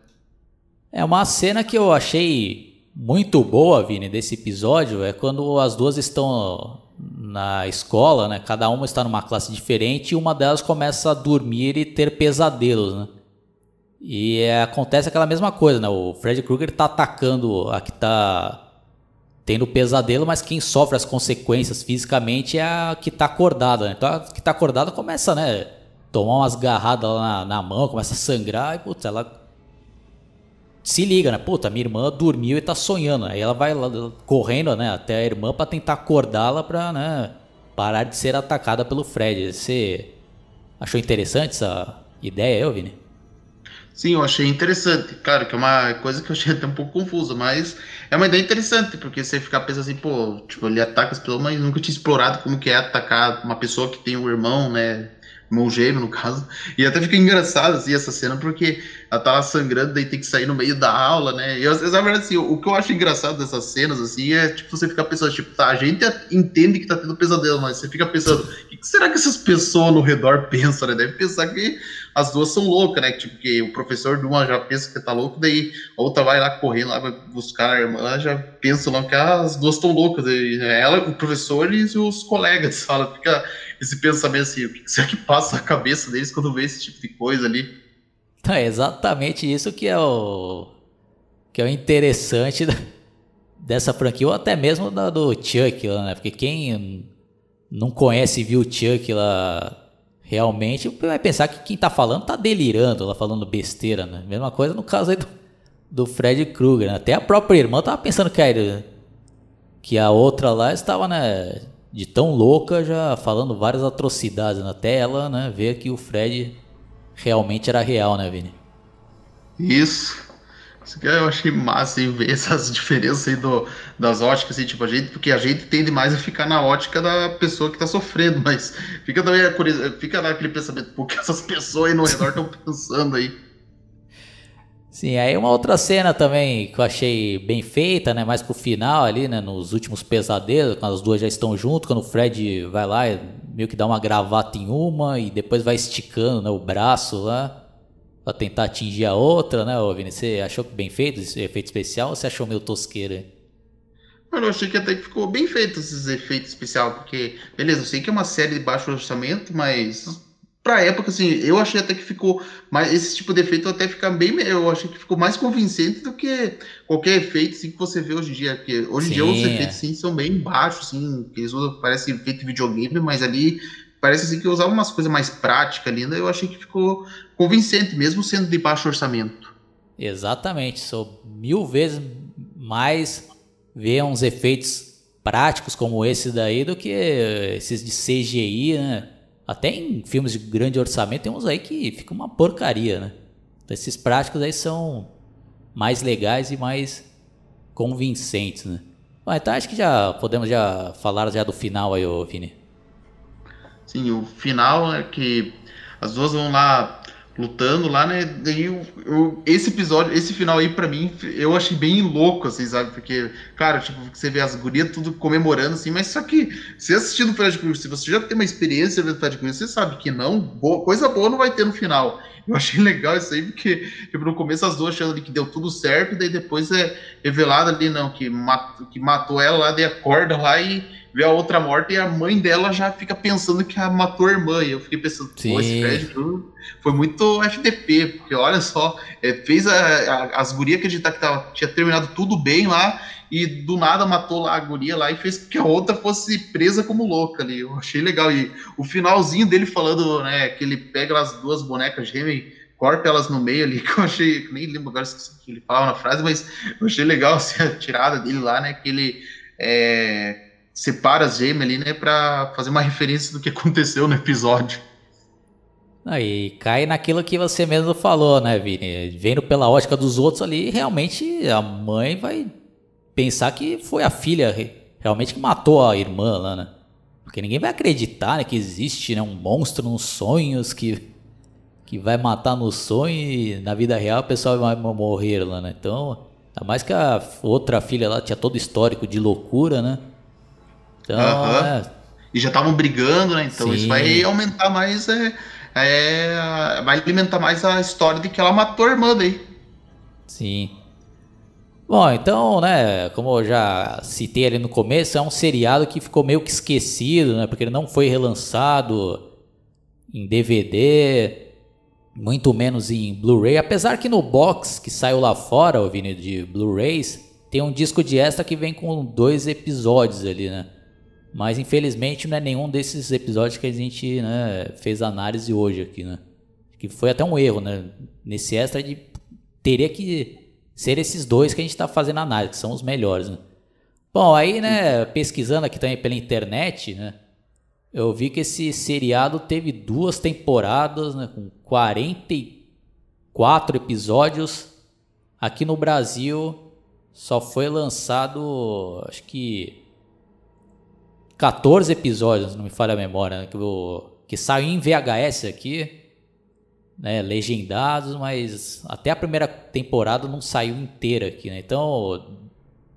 É uma cena que eu achei muito boa, Vini, desse episódio é quando as duas estão na escola, né? Cada uma está numa classe diferente e uma delas começa a dormir e ter pesadelos, né? E é, acontece aquela mesma coisa, né? O Fred Krueger tá atacando a que tá tendo pesadelo, mas quem sofre as consequências fisicamente é a que tá acordada, né? Então a que tá acordada começa, né? Tomar umas garradas lá na, na mão, começa a sangrar e, puta, ela se liga, né? Puta, minha irmã dormiu e tá sonhando. Aí ela vai lá, correndo, né, até a irmã para tentar acordá-la pra, né, parar de ser atacada pelo Fred. Você achou interessante essa ideia, eu, Vini? Sim, eu achei interessante. Claro que é uma coisa que eu achei até um pouco confusa, mas é uma ideia interessante, porque você ficar pensando assim, pô, tipo, ele ataca as pessoas, mas nunca tinha explorado como que é atacar uma pessoa que tem um irmão, né? Irmão gêmeo, no caso. E até fica engraçado, assim, essa cena, porque ela lá sangrando, daí tem que sair no meio da aula, né? E às vezes, na verdade, assim, o que eu acho engraçado dessas cenas, assim, é, tipo, você ficar pensando, tipo, tá, a gente entende que tá tendo pesadelo, mas você fica pensando, o que será que essas pessoas no redor pensam, né? Deve pensar que as duas são loucas, né? Tipo, que o professor de uma já pensa que tá louco, daí a outra vai lá correndo, lá vai buscar a irmã, já pensa lá que as duas estão loucas. Ela, o professor e os colegas, fala, fica esse pensamento assim, o que será que passa a cabeça deles quando vê esse tipo de coisa ali? É exatamente isso que é o que é o interessante dessa franquia, ou até mesmo da, do Chuck lá, né? Porque quem não conhece e viu o Chuck lá realmente vai pensar que quem tá falando tá delirando, lá falando besteira, né? Mesma coisa no caso aí do, do Fred Krueger, né? Até a própria irmã tava pensando que a, que a outra lá estava, né, de tão louca já falando várias atrocidades, né? até ela, né, ver que o Fred realmente era real, né, Vini? Isso. Isso que eu achei massa em ver essas diferenças aí do, das óticas, assim, tipo, a gente, porque a gente tende mais a ficar na ótica da pessoa que tá sofrendo, mas fica também fica naquele pensamento, porque essas pessoas aí no redor estão pensando aí. Sim, aí uma outra cena também que eu achei bem feita, né? Mais pro final ali, né? Nos últimos pesadelos, quando as duas já estão juntas, quando o Fred vai lá, meio que dá uma gravata em uma e depois vai esticando né, o braço lá pra tentar atingir a outra, né, Vini? Você achou bem feito esse efeito especial ou você achou meio tosqueiro? Mano, eu achei que até que ficou bem feito esses efeitos especiais, porque, beleza, eu sei que é uma série de baixo orçamento, mas pra época, assim, eu achei até que ficou mais. Esse tipo de efeito até fica bem. Eu achei que ficou mais convincente do que qualquer efeito assim, que você vê hoje em dia. Porque hoje em dia os efeitos sim, são bem baixos, assim, eles usam, parece efeito de videogame, mas ali parece assim que usava umas coisas mais práticas ali, né? eu achei que ficou convincente, mesmo sendo de baixo orçamento. Exatamente, sou mil vezes mais ver uns efeitos práticos como esse daí do que esses de CGI, né? Até em filmes de grande orçamento tem uns aí que fica uma porcaria, né? Então, esses práticos aí são mais legais e mais convincentes, né? Bom, então acho que já podemos já falar já do final aí, ô Vini. Sim, o final é que as duas vão lá lutando lá, né? Daí eu, eu, esse episódio, esse final aí para mim, eu achei bem louco, assim, sabe? Porque, cara, tipo, você vê as gurias tudo comemorando, assim, mas só que se assistindo o Fred Krueger, se você já tem uma experiência vendo Fred Krueger, você sabe que não, boa, coisa boa não vai ter no final. Eu achei legal isso aí, porque, tipo, no começo as duas achando que deu tudo certo, daí depois é revelado ali, não, que, mat, que matou ela lá, daí acorda lá e vê a outra morta e a mãe dela já fica pensando que a matou a irmã. E eu fiquei pensando, pô, esse Fred foi muito FDP, porque olha só, é, fez a, a, as gurias acreditar que tava, tinha terminado tudo bem lá e do nada matou lá a guria lá e fez que a outra fosse presa como louca ali. Eu achei legal. E o finalzinho dele falando, né, que ele pega as duas bonecas gêmeas corta elas no meio ali, que eu achei, nem lembro agora que ele falava na frase, mas eu achei legal assim, a tirada dele lá, né, que ele é, separa as gêmeas ali, né, para fazer uma referência do que aconteceu no episódio. Aí cai naquilo que você mesmo falou, né, Vini? Vendo pela ótica dos outros ali, realmente a mãe vai pensar que foi a filha realmente que matou a irmã lá, né? Porque ninguém vai acreditar né, que existe né, um monstro nos sonhos que, que vai matar no sonho e na vida real o pessoal vai morrer lá, né? Então, ainda mais que a outra filha lá tinha todo histórico de loucura, né? Então, é... E já estavam brigando, né? Então Sim. isso vai aumentar mais. É, é, vai alimentar mais a história de que ela matou a irmã daí. Sim. Bom, então, né, como eu já citei ali no começo, é um seriado que ficou meio que esquecido, né, porque ele não foi relançado em DVD, muito menos em Blu-ray, apesar que no box que saiu lá fora, o Vini, de Blu-rays, tem um disco de extra que vem com dois episódios ali, né? Mas infelizmente não é nenhum desses episódios que a gente né, fez análise hoje aqui, né? Que foi até um erro, né? Nesse extra de teria que ser esses dois que a gente está fazendo análise, que são os melhores, né? Bom, aí, né, pesquisando aqui também pela internet, né? Eu vi que esse seriado teve duas temporadas, né, com 44 episódios. Aqui no Brasil só foi lançado, acho que 14 episódios, não me falha a memória, que, eu, que saiu em VHS aqui, né, legendados, mas até a primeira temporada não saiu inteira aqui, né? Então,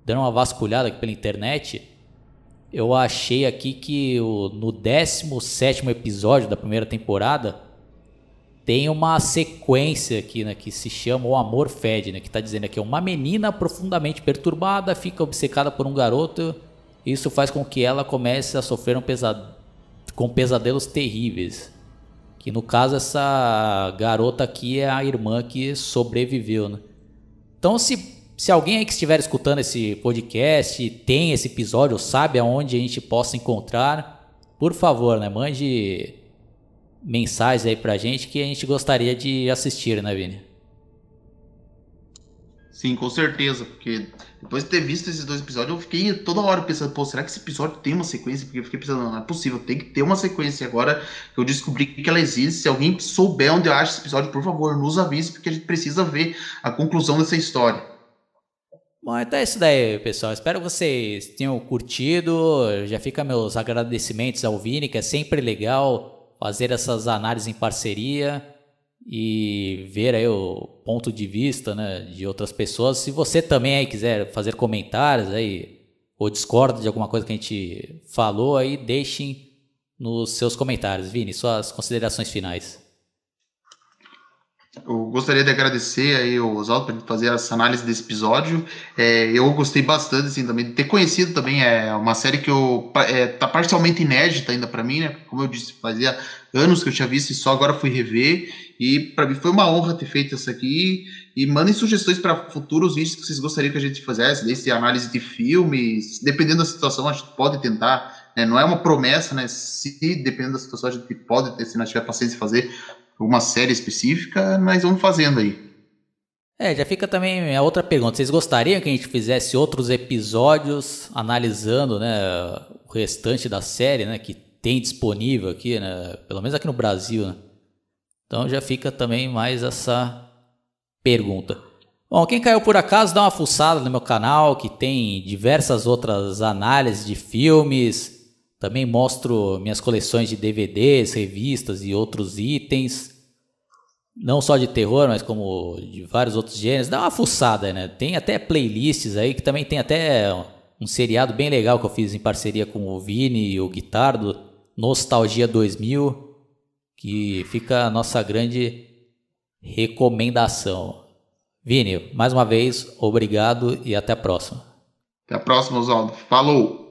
dando uma vasculhada aqui pela internet, eu achei aqui que o, no 17 episódio da primeira temporada tem uma sequência aqui, né, que se chama O Amor Fed, né, que está dizendo aqui, uma menina profundamente perturbada fica obcecada por um garoto, isso faz com que ela comece a sofrer um pesad... com pesadelos terríveis. Que no caso essa garota aqui é a irmã que sobreviveu, né? Então se se alguém aí que estiver escutando esse podcast tem esse episódio, sabe aonde a gente possa encontrar, por favor, né, mande mensagens aí pra gente que a gente gostaria de assistir, né, Vini? Sim, com certeza, porque depois de ter visto esses dois episódios, eu fiquei toda hora pensando, pô, será que esse episódio tem uma sequência? Porque eu fiquei pensando, não, não é possível, tem que ter uma sequência. Agora eu descobri que ela existe. Se alguém souber onde eu acho esse episódio, por favor, nos avise, porque a gente precisa ver a conclusão dessa história. Bom, então é isso daí, pessoal. Espero que vocês tenham curtido. Já fica meus agradecimentos ao Vini, que é sempre legal fazer essas análises em parceria e ver aí o ponto de vista né, de outras pessoas. Se você também aí quiser fazer comentários aí ou discorda de alguma coisa que a gente falou, aí deixem nos seus comentários. Vini, suas considerações finais. Eu gostaria de agradecer aí o Oswaldo por fazer essa análise desse episódio. É, eu gostei bastante assim, também de ter conhecido também é uma série que eu é, tá parcialmente inédita ainda para mim, né? Como eu disse, fazia anos que eu tinha visto e só agora fui rever. E para mim foi uma honra ter feito isso aqui. E mandem sugestões para futuros vídeos que vocês gostariam que a gente fizesse, desde análise de filmes, dependendo da situação, a gente pode tentar. Né? Não é uma promessa, né? Se dependendo da situação, a gente pode se nós tiver paciência fazer uma série específica, mas vamos fazendo aí. É, já fica também a outra pergunta. Vocês gostariam que a gente fizesse outros episódios analisando, né, o restante da série, né, que tem disponível aqui, né, pelo menos aqui no Brasil, né? Então já fica também mais essa pergunta. Bom, quem caiu por acaso, dá uma fuçada no meu canal, que tem diversas outras análises de filmes, também mostro minhas coleções de DVDs, revistas e outros itens. Não só de terror, mas como de vários outros gêneros. Dá uma fuçada, né? Tem até playlists aí, que também tem até um seriado bem legal que eu fiz em parceria com o Vini e o Guitardo, Nostalgia 2000, que fica a nossa grande recomendação. Vini, mais uma vez, obrigado e até a próxima. Até a próxima, Oswaldo. Falou!